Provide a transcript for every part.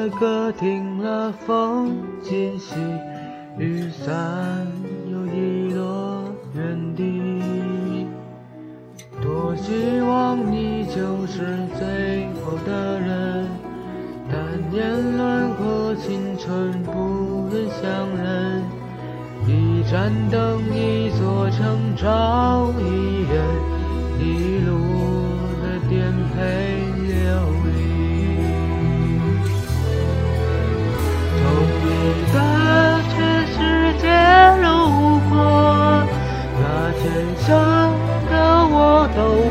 停了，歌停了，风渐息，雨伞又遗落原地。多希望你就是最后的人，但年轮和青春不忍相认。一盏灯，一座城，找，一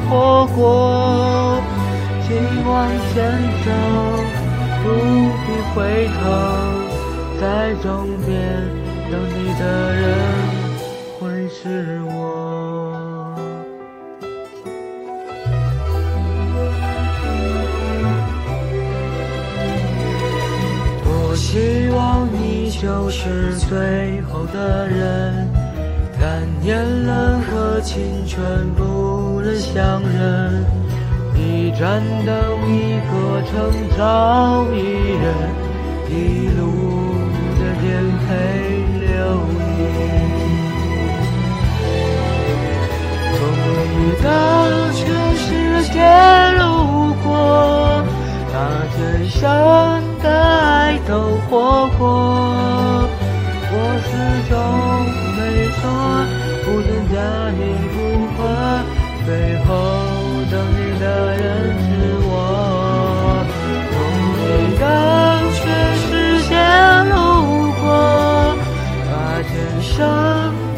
活过。请往前走，不必回头，在终点等你的人会是我。多希望你就是最后的人，但年轮和青春不忍相认。一盏灯，一个城，找一人，一路的颠沛流离。从你的全世界路过，把全生的爱都活过。我始终不曾加你附和，最后等你的人是我。从你的全世界路过，把全生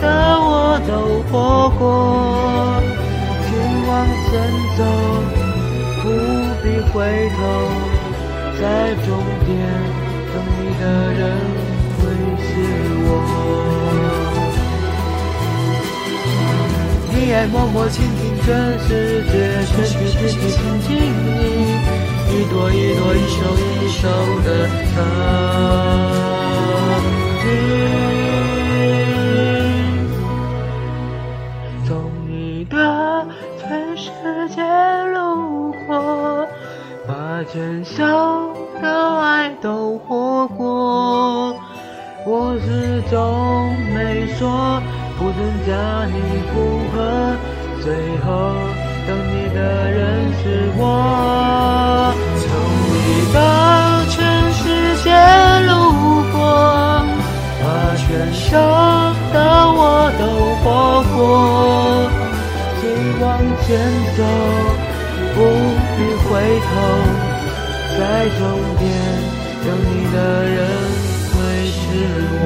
的我都活过。请往前走，不必回头，在终点等你的人会是我。你爱默默倾听全世界，却却却却倾听你一朵一朵、一首一首的曾经。从你的全世界路过，把全生的爱都活过。我始终没说，不曾加你附和，最后等你的人是我。从你的全世界路过，把全生的我都活过。请往前走，不必回头，在终点等你的人。会是我，